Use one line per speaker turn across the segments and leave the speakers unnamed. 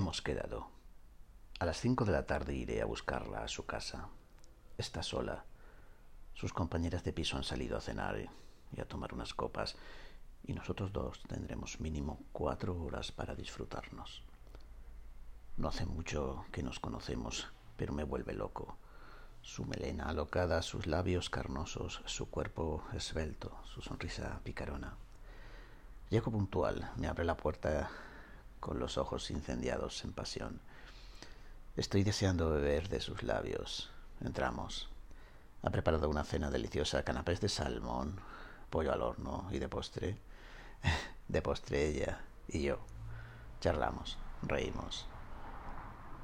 Hemos quedado. A las cinco de la tarde iré a buscarla a su casa. Está sola. Sus compañeras de piso han salido a cenar y a tomar unas copas, y nosotros dos tendremos mínimo cuatro horas para disfrutarnos. No hace mucho que nos conocemos, pero me vuelve loco. Su melena alocada, sus labios carnosos, su cuerpo esbelto, su sonrisa picarona. Llego puntual, me abre la puerta con los ojos incendiados en pasión. Estoy deseando beber de sus labios. Entramos. Ha preparado una cena deliciosa, canapés de salmón, pollo al horno y de postre. De postre ella y yo. Charlamos, reímos.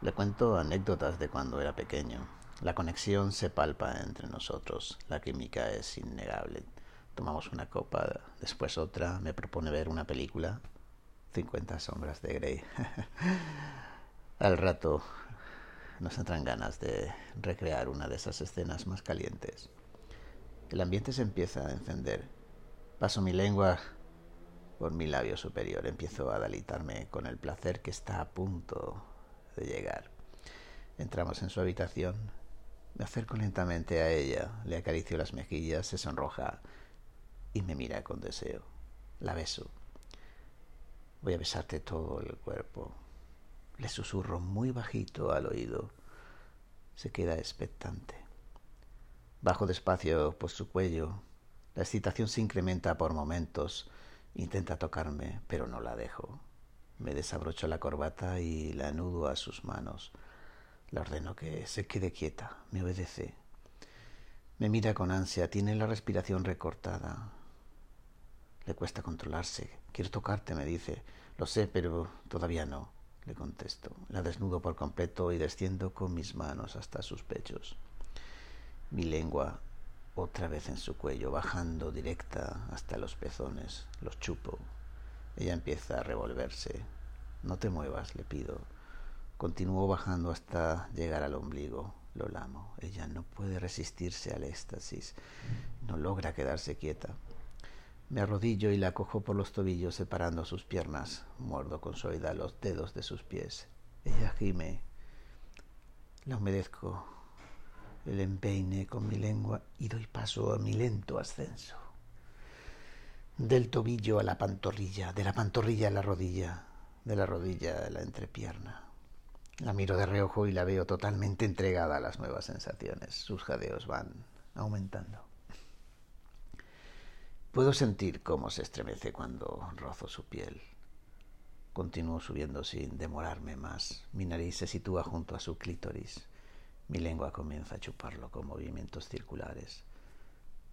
Le cuento anécdotas de cuando era pequeño. La conexión se palpa entre nosotros. La química es innegable. Tomamos una copa, después otra. Me propone ver una película. 50 sombras de Grey. Al rato nos entran ganas de recrear una de esas escenas más calientes. El ambiente se empieza a encender. Paso mi lengua por mi labio superior. Empiezo a dalitarme con el placer que está a punto de llegar. Entramos en su habitación. Me acerco lentamente a ella, le acaricio las mejillas, se sonroja y me mira con deseo. La beso. Voy a besarte todo el cuerpo. Le susurro muy bajito al oído. Se queda expectante. Bajo despacio por su cuello. La excitación se incrementa por momentos. Intenta tocarme, pero no la dejo. Me desabrocho la corbata y la anudo a sus manos. Le ordeno que se quede quieta. Me obedece. Me mira con ansia. Tiene la respiración recortada. Le cuesta controlarse. Quiero tocarte, me dice. Lo sé, pero todavía no, le contesto. La desnudo por completo y desciendo con mis manos hasta sus pechos. Mi lengua otra vez en su cuello, bajando directa hasta los pezones. Los chupo. Ella empieza a revolverse. No te muevas, le pido. Continúo bajando hasta llegar al ombligo. Lo lamo. Ella no puede resistirse al éxtasis. No logra quedarse quieta. Me arrodillo y la cojo por los tobillos separando sus piernas. Muerdo con suavidad los dedos de sus pies. Ella gime. La humedezco. El empeine con mi lengua y doy paso a mi lento ascenso. Del tobillo a la pantorrilla, de la pantorrilla a la rodilla, de la rodilla a la entrepierna. La miro de reojo y la veo totalmente entregada a las nuevas sensaciones. Sus jadeos van aumentando. Puedo sentir cómo se estremece cuando rozo su piel. Continúo subiendo sin demorarme más. Mi nariz se sitúa junto a su clítoris. Mi lengua comienza a chuparlo con movimientos circulares.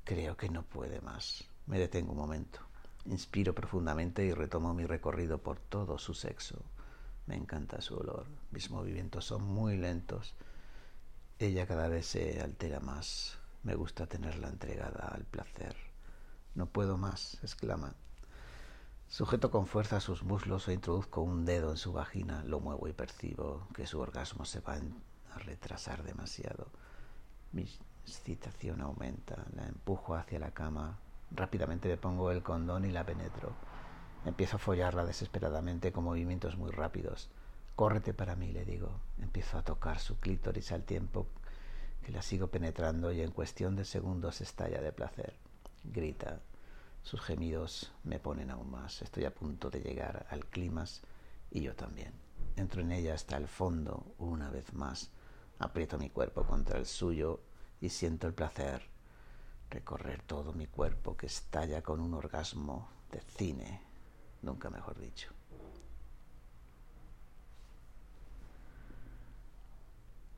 Creo que no puede más. Me detengo un momento. Inspiro profundamente y retomo mi recorrido por todo su sexo. Me encanta su olor. Mis movimientos son muy lentos. Ella cada vez se altera más. Me gusta tenerla entregada al placer. No puedo más, exclama. Sujeto con fuerza sus muslos e introduzco un dedo en su vagina. Lo muevo y percibo que su orgasmo se va a retrasar demasiado. Mi excitación aumenta. La empujo hacia la cama. Rápidamente le pongo el condón y la penetro. Empiezo a follarla desesperadamente con movimientos muy rápidos. Córrete para mí, le digo. Empiezo a tocar su clítoris al tiempo que la sigo penetrando y en cuestión de segundos estalla de placer. Grita. Sus gemidos me ponen aún más. Estoy a punto de llegar al clímax y yo también. Entro en ella hasta el fondo una vez más. Aprieto mi cuerpo contra el suyo y siento el placer recorrer todo mi cuerpo que estalla con un orgasmo de cine, nunca mejor dicho.